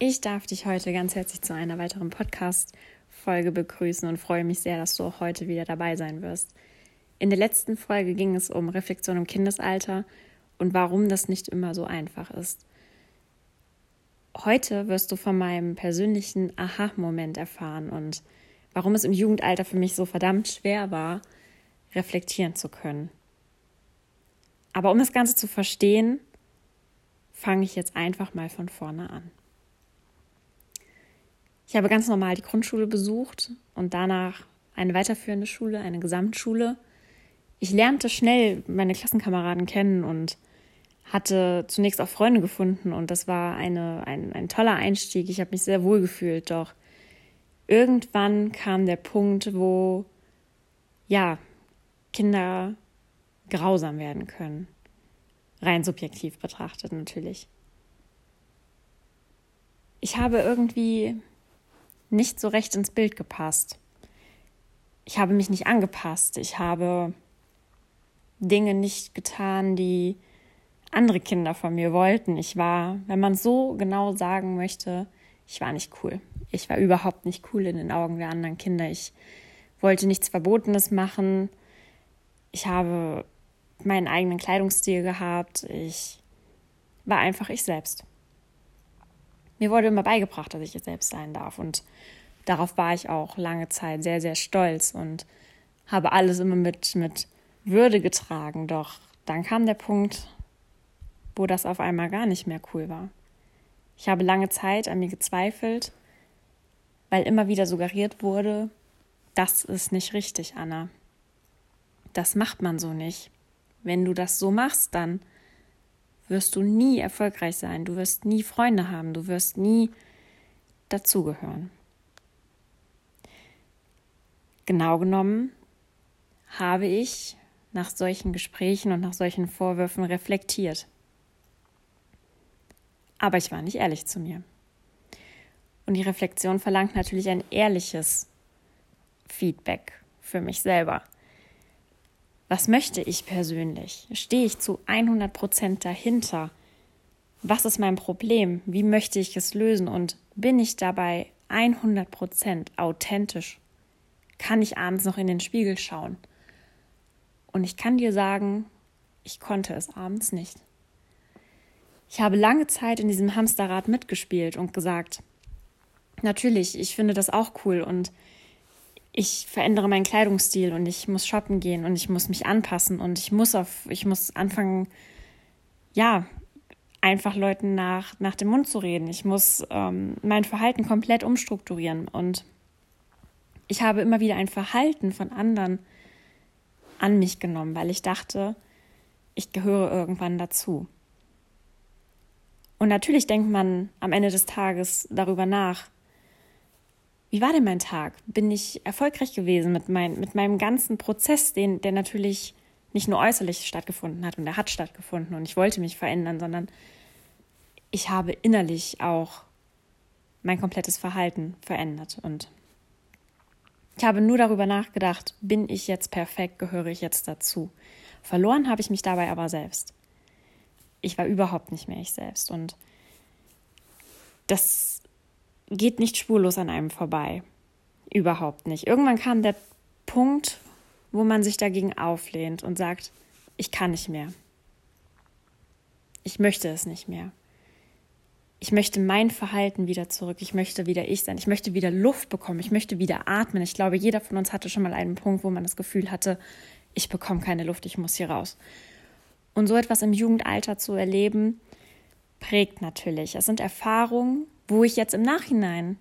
Ich darf dich heute ganz herzlich zu einer weiteren Podcast-Folge begrüßen und freue mich sehr, dass du auch heute wieder dabei sein wirst. In der letzten Folge ging es um Reflexion im Kindesalter und warum das nicht immer so einfach ist. Heute wirst du von meinem persönlichen Aha-Moment erfahren und warum es im Jugendalter für mich so verdammt schwer war, reflektieren zu können. Aber um das Ganze zu verstehen, fange ich jetzt einfach mal von vorne an. Ich habe ganz normal die Grundschule besucht und danach eine weiterführende Schule, eine Gesamtschule. Ich lernte schnell meine Klassenkameraden kennen und hatte zunächst auch Freunde gefunden und das war eine, ein, ein toller Einstieg. Ich habe mich sehr wohl gefühlt, doch irgendwann kam der Punkt, wo ja, Kinder grausam werden können. Rein subjektiv betrachtet natürlich. Ich habe irgendwie nicht so recht ins Bild gepasst. Ich habe mich nicht angepasst. Ich habe Dinge nicht getan, die andere Kinder von mir wollten. Ich war, wenn man so genau sagen möchte, ich war nicht cool. Ich war überhaupt nicht cool in den Augen der anderen Kinder. Ich wollte nichts Verbotenes machen. Ich habe meinen eigenen Kleidungsstil gehabt. Ich war einfach ich selbst. Mir wurde immer beigebracht, dass ich es selbst sein darf. Und darauf war ich auch lange Zeit sehr, sehr stolz und habe alles immer mit, mit Würde getragen. Doch dann kam der Punkt, wo das auf einmal gar nicht mehr cool war. Ich habe lange Zeit an mir gezweifelt, weil immer wieder suggeriert wurde, das ist nicht richtig, Anna. Das macht man so nicht. Wenn du das so machst, dann wirst du nie erfolgreich sein, du wirst nie Freunde haben, du wirst nie dazugehören. Genau genommen habe ich nach solchen Gesprächen und nach solchen Vorwürfen reflektiert. Aber ich war nicht ehrlich zu mir. Und die Reflexion verlangt natürlich ein ehrliches Feedback für mich selber. Was möchte ich persönlich? Stehe ich zu 100 Prozent dahinter? Was ist mein Problem? Wie möchte ich es lösen? Und bin ich dabei 100 Prozent authentisch? Kann ich abends noch in den Spiegel schauen? Und ich kann dir sagen, ich konnte es abends nicht. Ich habe lange Zeit in diesem Hamsterrad mitgespielt und gesagt, natürlich, ich finde das auch cool und ich verändere meinen Kleidungsstil und ich muss shoppen gehen und ich muss mich anpassen und ich muss auf, ich muss anfangen, ja, einfach Leuten nach, nach dem Mund zu reden. Ich muss ähm, mein Verhalten komplett umstrukturieren und ich habe immer wieder ein Verhalten von anderen an mich genommen, weil ich dachte, ich gehöre irgendwann dazu. Und natürlich denkt man am Ende des Tages darüber nach, wie war denn mein Tag? Bin ich erfolgreich gewesen mit, mein, mit meinem ganzen Prozess, den, der natürlich nicht nur äußerlich stattgefunden hat und der hat stattgefunden und ich wollte mich verändern, sondern ich habe innerlich auch mein komplettes Verhalten verändert und ich habe nur darüber nachgedacht, bin ich jetzt perfekt, gehöre ich jetzt dazu. Verloren habe ich mich dabei aber selbst. Ich war überhaupt nicht mehr ich selbst und das geht nicht spurlos an einem vorbei. Überhaupt nicht. Irgendwann kam der Punkt, wo man sich dagegen auflehnt und sagt, ich kann nicht mehr. Ich möchte es nicht mehr. Ich möchte mein Verhalten wieder zurück. Ich möchte wieder ich sein. Ich möchte wieder Luft bekommen. Ich möchte wieder atmen. Ich glaube, jeder von uns hatte schon mal einen Punkt, wo man das Gefühl hatte, ich bekomme keine Luft, ich muss hier raus. Und so etwas im Jugendalter zu erleben, prägt natürlich. Es sind Erfahrungen, wo ich jetzt im Nachhinein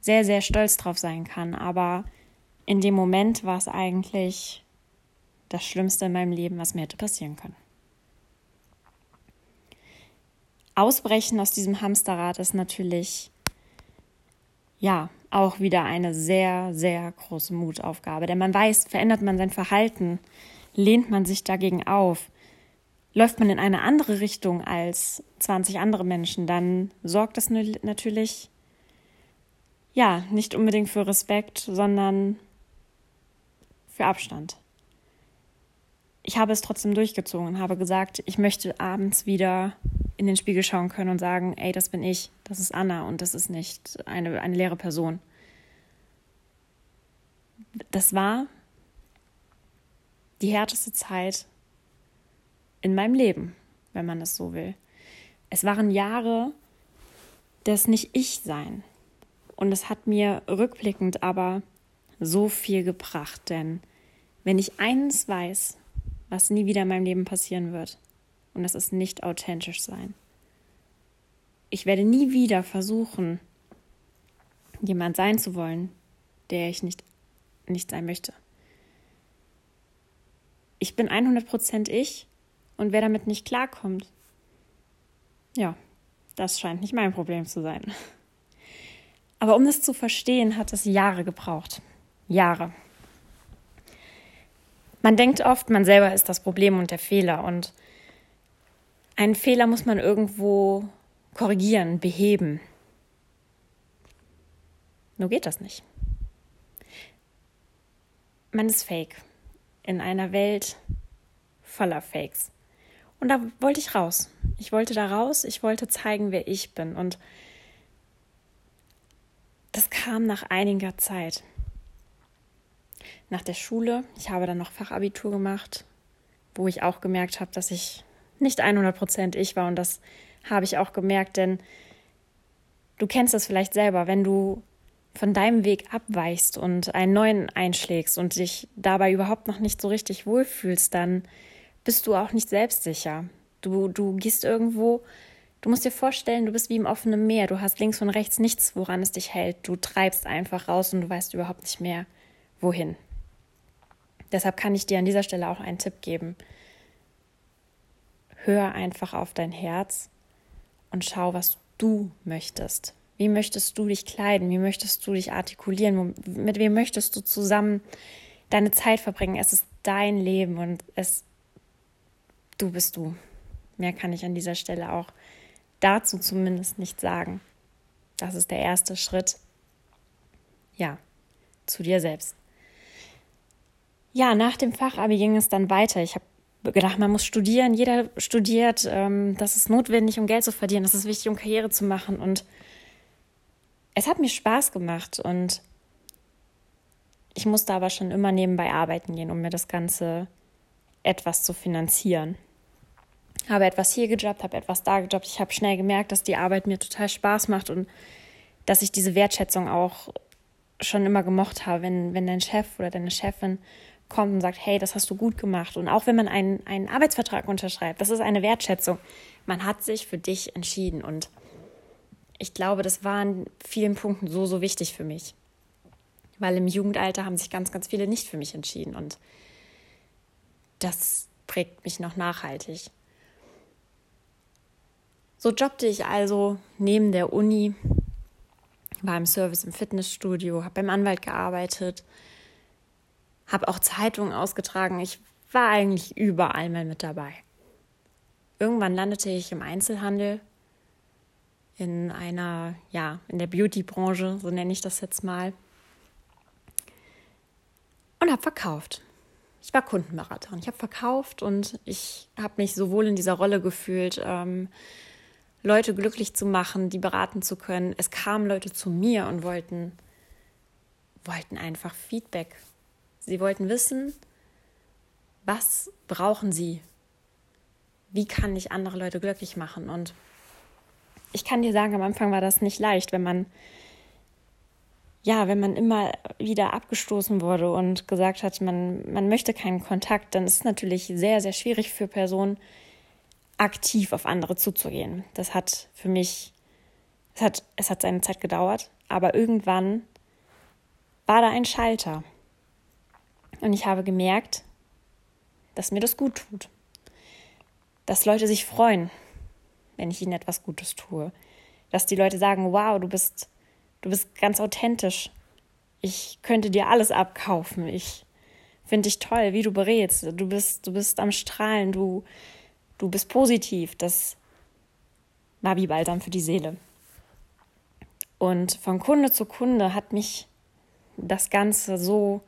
sehr, sehr stolz drauf sein kann. Aber in dem Moment war es eigentlich das Schlimmste in meinem Leben, was mir hätte passieren können. Ausbrechen aus diesem Hamsterrad ist natürlich, ja, auch wieder eine sehr, sehr große Mutaufgabe. Denn man weiß, verändert man sein Verhalten, lehnt man sich dagegen auf, läuft man in eine andere Richtung als 20 andere Menschen, dann sorgt das natürlich ja nicht unbedingt für Respekt, sondern für Abstand. Ich habe es trotzdem durchgezogen, habe gesagt, ich möchte abends wieder in den Spiegel schauen können und sagen, ey, das bin ich, das ist Anna und das ist nicht eine, eine leere Person. Das war die härteste Zeit in meinem Leben, wenn man es so will. Es waren Jahre des Nicht-Ich-Sein. Und es hat mir rückblickend aber so viel gebracht, denn wenn ich eines weiß, was nie wieder in meinem Leben passieren wird, und das ist nicht authentisch sein. Ich werde nie wieder versuchen, jemand sein zu wollen, der ich nicht, nicht sein möchte. Ich bin 100% ich und wer damit nicht klarkommt, ja, das scheint nicht mein Problem zu sein. Aber um das zu verstehen, hat es Jahre gebraucht. Jahre. Man denkt oft, man selber ist das Problem und der Fehler. Und einen Fehler muss man irgendwo korrigieren, beheben. Nur geht das nicht. Man ist fake in einer Welt voller Fakes. Und da wollte ich raus. Ich wollte da raus, ich wollte zeigen, wer ich bin. Und das kam nach einiger Zeit. Nach der Schule, ich habe dann noch Fachabitur gemacht, wo ich auch gemerkt habe, dass ich nicht 100 Prozent ich war. Und das habe ich auch gemerkt, denn du kennst das vielleicht selber, wenn du von deinem Weg abweichst und einen neuen einschlägst und dich dabei überhaupt noch nicht so richtig wohlfühlst, dann bist du auch nicht selbstsicher. Du, du gehst irgendwo, du musst dir vorstellen, du bist wie im offenen Meer. Du hast links und rechts nichts, woran es dich hält. Du treibst einfach raus und du weißt überhaupt nicht mehr, wohin. Deshalb kann ich dir an dieser Stelle auch einen Tipp geben. Hör einfach auf dein Herz und schau, was du möchtest. Wie möchtest du dich kleiden? Wie möchtest du dich artikulieren? Mit wem möchtest du zusammen deine Zeit verbringen? Es ist dein Leben und es du bist du. Mehr kann ich an dieser Stelle auch dazu zumindest nicht sagen. Das ist der erste Schritt. Ja, zu dir selbst. Ja, nach dem Fachabi ging es dann weiter. Ich habe gedacht, man muss studieren. Jeder studiert. Ähm, das ist notwendig, um Geld zu verdienen. Das ist wichtig, um Karriere zu machen. Und es hat mir Spaß gemacht. Und ich musste aber schon immer nebenbei arbeiten gehen, um mir das Ganze etwas zu finanzieren habe etwas hier gejobbt, habe etwas da gejobbt. Ich habe schnell gemerkt, dass die Arbeit mir total Spaß macht und dass ich diese Wertschätzung auch schon immer gemocht habe, wenn, wenn dein Chef oder deine Chefin kommt und sagt, hey, das hast du gut gemacht. Und auch wenn man einen, einen Arbeitsvertrag unterschreibt, das ist eine Wertschätzung. Man hat sich für dich entschieden. Und ich glaube, das war in vielen Punkten so, so wichtig für mich. Weil im Jugendalter haben sich ganz, ganz viele nicht für mich entschieden. Und das prägt mich noch nachhaltig. So jobbte ich also neben der Uni, war im Service im Fitnessstudio, habe beim Anwalt gearbeitet, habe auch Zeitungen ausgetragen. Ich war eigentlich überall mal mit dabei. Irgendwann landete ich im Einzelhandel in einer, ja, in der Beauty-Branche, so nenne ich das jetzt mal, und habe verkauft. Ich war Kundenberaterin. Ich habe verkauft und ich habe mich sowohl in dieser Rolle gefühlt, ähm, Leute glücklich zu machen, die beraten zu können. Es kamen Leute zu mir und wollten, wollten einfach Feedback. Sie wollten wissen, was brauchen sie? Wie kann ich andere Leute glücklich machen? Und ich kann dir sagen, am Anfang war das nicht leicht, wenn man ja, wenn man immer wieder abgestoßen wurde und gesagt hat, man, man möchte keinen Kontakt, dann ist es natürlich sehr, sehr schwierig für Personen, aktiv auf andere zuzugehen. Das hat für mich, es hat, es hat seine Zeit gedauert, aber irgendwann war da ein Schalter. Und ich habe gemerkt, dass mir das gut tut. Dass Leute sich freuen, wenn ich ihnen etwas Gutes tue. Dass die Leute sagen, wow, du bist, du bist ganz authentisch. Ich könnte dir alles abkaufen. Ich finde dich toll, wie du berätst. Du bist, du bist am Strahlen. Du, du bist positiv, das war wie Balsam für die Seele. Und von Kunde zu Kunde hat mich das Ganze so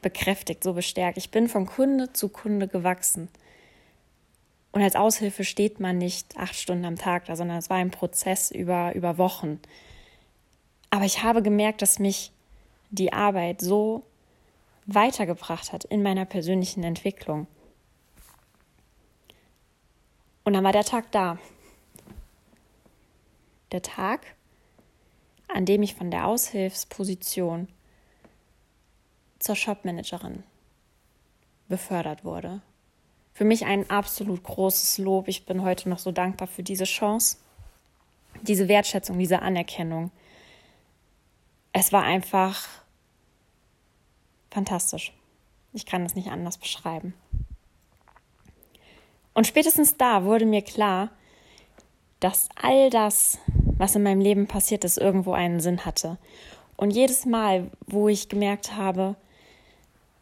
bekräftigt, so bestärkt. Ich bin von Kunde zu Kunde gewachsen. Und als Aushilfe steht man nicht acht Stunden am Tag da, sondern es war ein Prozess über, über Wochen. Aber ich habe gemerkt, dass mich die Arbeit so weitergebracht hat in meiner persönlichen Entwicklung. Und dann war der Tag da. Der Tag, an dem ich von der Aushilfsposition zur Shopmanagerin befördert wurde. Für mich ein absolut großes Lob. Ich bin heute noch so dankbar für diese Chance, diese Wertschätzung, diese Anerkennung. Es war einfach fantastisch. Ich kann das nicht anders beschreiben. Und spätestens da wurde mir klar, dass all das, was in meinem Leben passiert ist, irgendwo einen Sinn hatte. Und jedes Mal, wo ich gemerkt habe,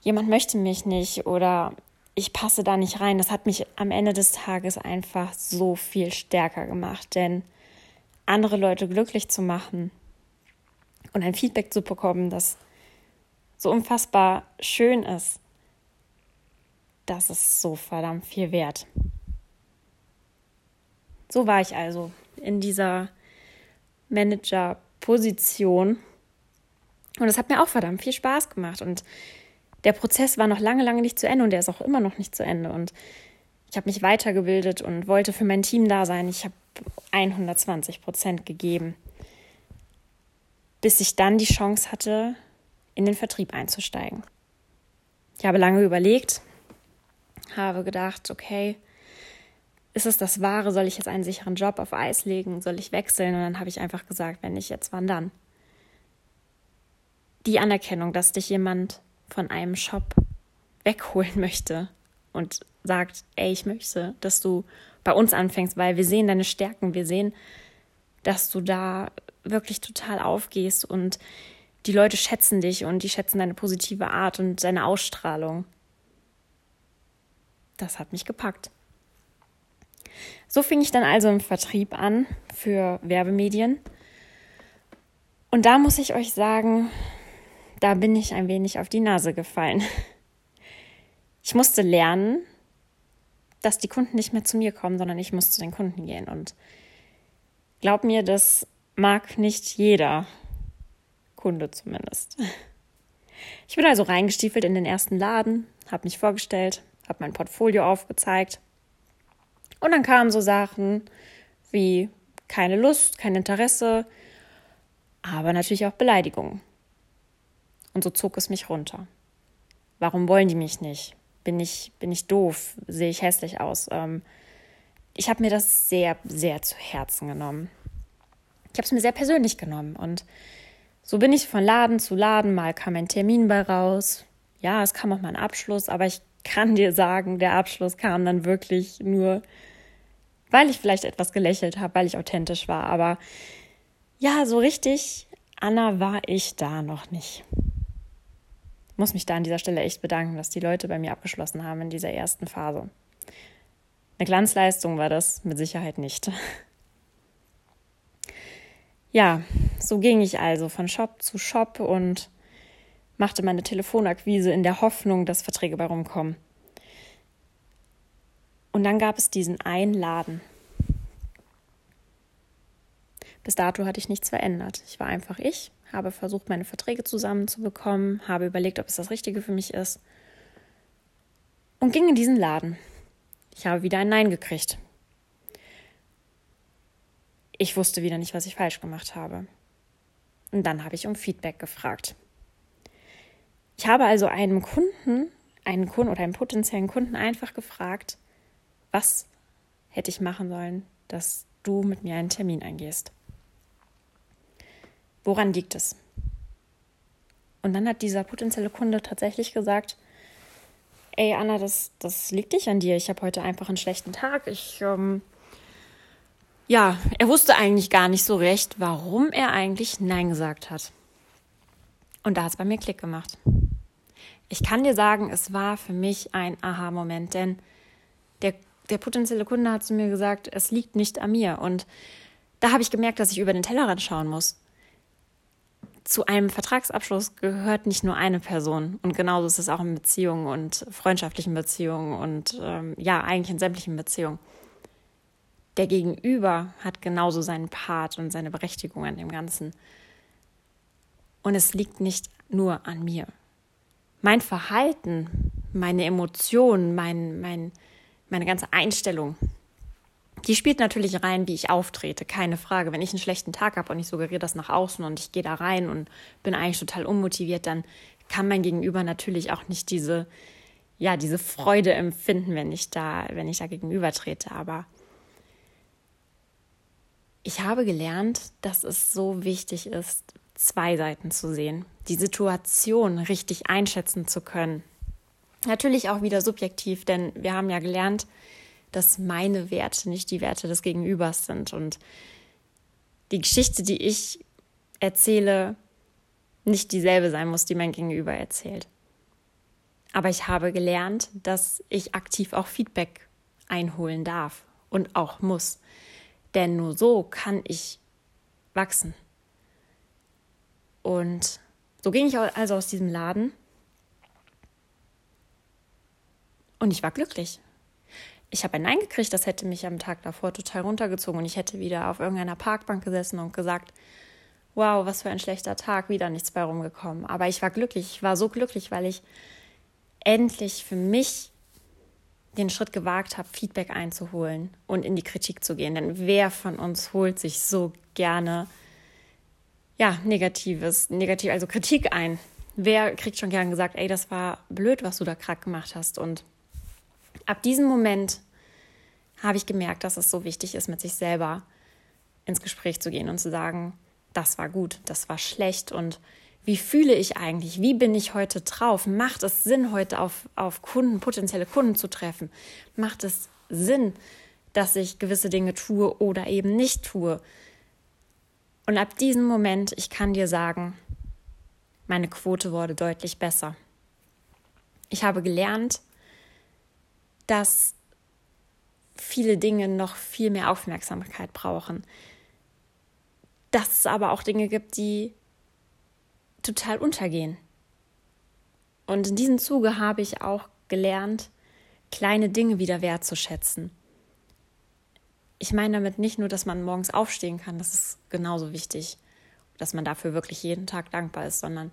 jemand möchte mich nicht oder ich passe da nicht rein, das hat mich am Ende des Tages einfach so viel stärker gemacht. Denn andere Leute glücklich zu machen und ein Feedback zu bekommen, das so unfassbar schön ist, das ist so verdammt viel wert. So war ich also in dieser Manager-Position. Und es hat mir auch verdammt viel Spaß gemacht. Und der Prozess war noch lange, lange nicht zu Ende und der ist auch immer noch nicht zu Ende. Und ich habe mich weitergebildet und wollte für mein Team da sein. Ich habe 120 Prozent gegeben, bis ich dann die Chance hatte, in den Vertrieb einzusteigen. Ich habe lange überlegt, habe gedacht, okay, ist es das Wahre? Soll ich jetzt einen sicheren Job auf Eis legen? Soll ich wechseln? Und dann habe ich einfach gesagt, wenn nicht jetzt, wann dann? Die Anerkennung, dass dich jemand von einem Shop wegholen möchte und sagt, ey, ich möchte, dass du bei uns anfängst, weil wir sehen deine Stärken, wir sehen, dass du da wirklich total aufgehst und die Leute schätzen dich und die schätzen deine positive Art und deine Ausstrahlung. Das hat mich gepackt. So fing ich dann also im Vertrieb an für Werbemedien. Und da muss ich euch sagen, da bin ich ein wenig auf die Nase gefallen. Ich musste lernen, dass die Kunden nicht mehr zu mir kommen, sondern ich muss zu den Kunden gehen. Und glaub mir, das mag nicht jeder Kunde zumindest. Ich bin also reingestiefelt in den ersten Laden, habe mich vorgestellt, habe mein Portfolio aufgezeigt. Und dann kamen so Sachen wie keine Lust, kein Interesse, aber natürlich auch Beleidigungen. Und so zog es mich runter. Warum wollen die mich nicht? Bin ich, bin ich doof? Sehe ich hässlich aus? Ähm, ich habe mir das sehr, sehr zu Herzen genommen. Ich habe es mir sehr persönlich genommen. Und so bin ich von Laden zu Laden. Mal kam ein Termin bei raus. Ja, es kam auch mal ein Abschluss. Aber ich kann dir sagen, der Abschluss kam dann wirklich nur, weil ich vielleicht etwas gelächelt habe, weil ich authentisch war. Aber ja, so richtig Anna war ich da noch nicht muss mich da an dieser Stelle echt bedanken, dass die Leute bei mir abgeschlossen haben in dieser ersten Phase. Eine Glanzleistung war das mit Sicherheit nicht. Ja, so ging ich also von Shop zu Shop und machte meine Telefonakquise in der Hoffnung, dass Verträge bei rumkommen. Und dann gab es diesen einen Laden. Bis dato hatte ich nichts verändert. Ich war einfach ich, habe versucht, meine Verträge zusammenzubekommen, habe überlegt, ob es das Richtige für mich ist und ging in diesen Laden. Ich habe wieder ein Nein gekriegt. Ich wusste wieder nicht, was ich falsch gemacht habe. Und dann habe ich um Feedback gefragt. Ich habe also einem Kunden, einen Kunden oder einen potenziellen Kunden einfach gefragt, was hätte ich machen sollen, dass du mit mir einen Termin eingehst. Woran liegt es? Und dann hat dieser potenzielle Kunde tatsächlich gesagt, ey Anna, das, das liegt nicht an dir. Ich habe heute einfach einen schlechten Tag. Ich, ähm, ja, er wusste eigentlich gar nicht so recht, warum er eigentlich Nein gesagt hat. Und da hat es bei mir Klick gemacht. Ich kann dir sagen, es war für mich ein Aha-Moment, denn der, der potenzielle Kunde hat zu mir gesagt, es liegt nicht an mir. Und da habe ich gemerkt, dass ich über den Tellerrand schauen muss zu einem Vertragsabschluss gehört nicht nur eine Person. Und genauso ist es auch in Beziehungen und freundschaftlichen Beziehungen und ähm, ja, eigentlich in sämtlichen Beziehungen. Der Gegenüber hat genauso seinen Part und seine Berechtigung an dem Ganzen. Und es liegt nicht nur an mir. Mein Verhalten, meine Emotionen, mein, mein, meine ganze Einstellung, die spielt natürlich rein, wie ich auftrete, keine Frage. Wenn ich einen schlechten Tag habe und ich suggeriere das nach außen und ich gehe da rein und bin eigentlich total unmotiviert, dann kann mein Gegenüber natürlich auch nicht diese, ja, diese Freude empfinden, wenn ich da, wenn ich da gegenüber trete. Aber ich habe gelernt, dass es so wichtig ist, zwei Seiten zu sehen, die Situation richtig einschätzen zu können. Natürlich auch wieder subjektiv, denn wir haben ja gelernt, dass meine Werte nicht die Werte des Gegenübers sind und die Geschichte, die ich erzähle, nicht dieselbe sein muss, die mein Gegenüber erzählt. Aber ich habe gelernt, dass ich aktiv auch Feedback einholen darf und auch muss. Denn nur so kann ich wachsen. Und so ging ich also aus diesem Laden. Und ich war glücklich ich habe ein Nein gekriegt, das hätte mich am Tag davor total runtergezogen und ich hätte wieder auf irgendeiner Parkbank gesessen und gesagt, wow, was für ein schlechter Tag, wieder nichts bei rumgekommen. Aber ich war glücklich, ich war so glücklich, weil ich endlich für mich den Schritt gewagt habe, Feedback einzuholen und in die Kritik zu gehen. Denn wer von uns holt sich so gerne ja, negatives, negativ, also Kritik ein? Wer kriegt schon gern gesagt, ey, das war blöd, was du da krack gemacht hast und ab diesem Moment habe ich gemerkt, dass es so wichtig ist, mit sich selber ins Gespräch zu gehen und zu sagen, das war gut, das war schlecht und wie fühle ich eigentlich? Wie bin ich heute drauf? Macht es Sinn, heute auf, auf Kunden, potenzielle Kunden zu treffen? Macht es Sinn, dass ich gewisse Dinge tue oder eben nicht tue? Und ab diesem Moment, ich kann dir sagen, meine Quote wurde deutlich besser. Ich habe gelernt, dass viele Dinge noch viel mehr Aufmerksamkeit brauchen. Dass es aber auch Dinge gibt, die total untergehen. Und in diesem Zuge habe ich auch gelernt, kleine Dinge wieder wertzuschätzen. Ich meine damit nicht nur, dass man morgens aufstehen kann, das ist genauso wichtig, dass man dafür wirklich jeden Tag dankbar ist, sondern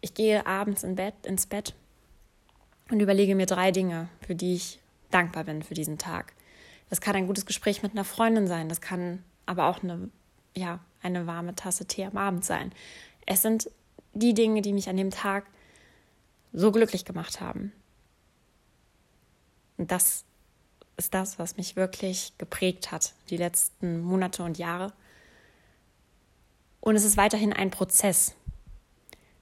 ich gehe abends in Bett, ins Bett und überlege mir drei Dinge, für die ich dankbar bin für diesen Tag. Das kann ein gutes Gespräch mit einer Freundin sein, das kann aber auch eine, ja, eine warme Tasse Tee am Abend sein. Es sind die Dinge, die mich an dem Tag so glücklich gemacht haben. Und das ist das, was mich wirklich geprägt hat, die letzten Monate und Jahre. Und es ist weiterhin ein Prozess.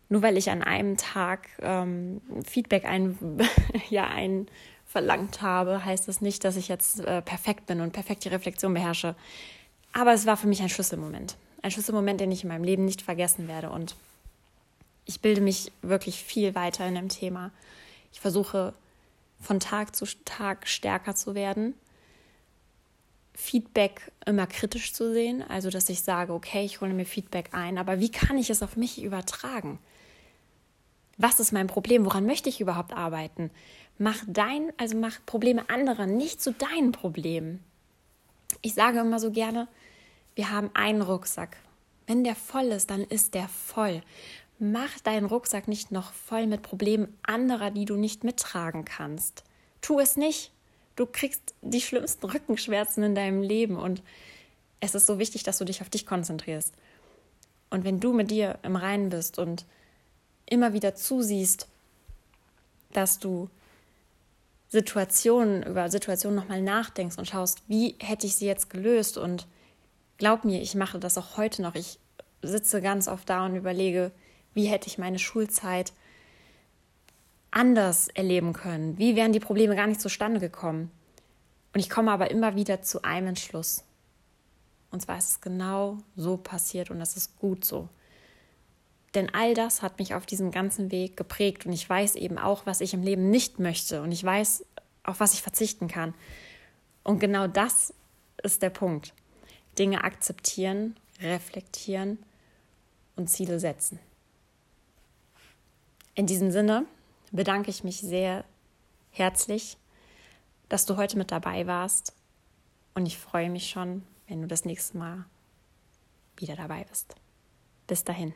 Nur weil ich an einem Tag ähm, Feedback ein, ja, ein verlangt habe, heißt das nicht, dass ich jetzt äh, perfekt bin und perfekt die Reflexion beherrsche. Aber es war für mich ein Schlüsselmoment. Ein Schlüsselmoment, den ich in meinem Leben nicht vergessen werde. Und ich bilde mich wirklich viel weiter in dem Thema. Ich versuche von Tag zu Tag stärker zu werden. Feedback immer kritisch zu sehen, also dass ich sage, okay, ich hole mir Feedback ein, aber wie kann ich es auf mich übertragen? Was ist mein Problem? Woran möchte ich überhaupt arbeiten? Mach dein, also mach Probleme anderer nicht zu deinen Problemen. Ich sage immer so gerne, wir haben einen Rucksack. Wenn der voll ist, dann ist der voll. Mach deinen Rucksack nicht noch voll mit Problemen anderer, die du nicht mittragen kannst. Tu es nicht. Du kriegst die schlimmsten Rückenschmerzen in deinem Leben und es ist so wichtig, dass du dich auf dich konzentrierst. Und wenn du mit dir im Reinen bist und immer wieder zusiehst, dass du Situationen, über Situationen nochmal nachdenkst und schaust, wie hätte ich sie jetzt gelöst. Und glaub mir, ich mache das auch heute noch. Ich sitze ganz oft da und überlege, wie hätte ich meine Schulzeit anders erleben können? Wie wären die Probleme gar nicht zustande gekommen? Und ich komme aber immer wieder zu einem Entschluss. Und zwar ist es genau so passiert und das ist gut so. Denn all das hat mich auf diesem ganzen Weg geprägt und ich weiß eben auch, was ich im Leben nicht möchte und ich weiß, auf was ich verzichten kann. Und genau das ist der Punkt. Dinge akzeptieren, reflektieren und Ziele setzen. In diesem Sinne bedanke ich mich sehr herzlich, dass du heute mit dabei warst und ich freue mich schon, wenn du das nächste Mal wieder dabei bist. Bis dahin.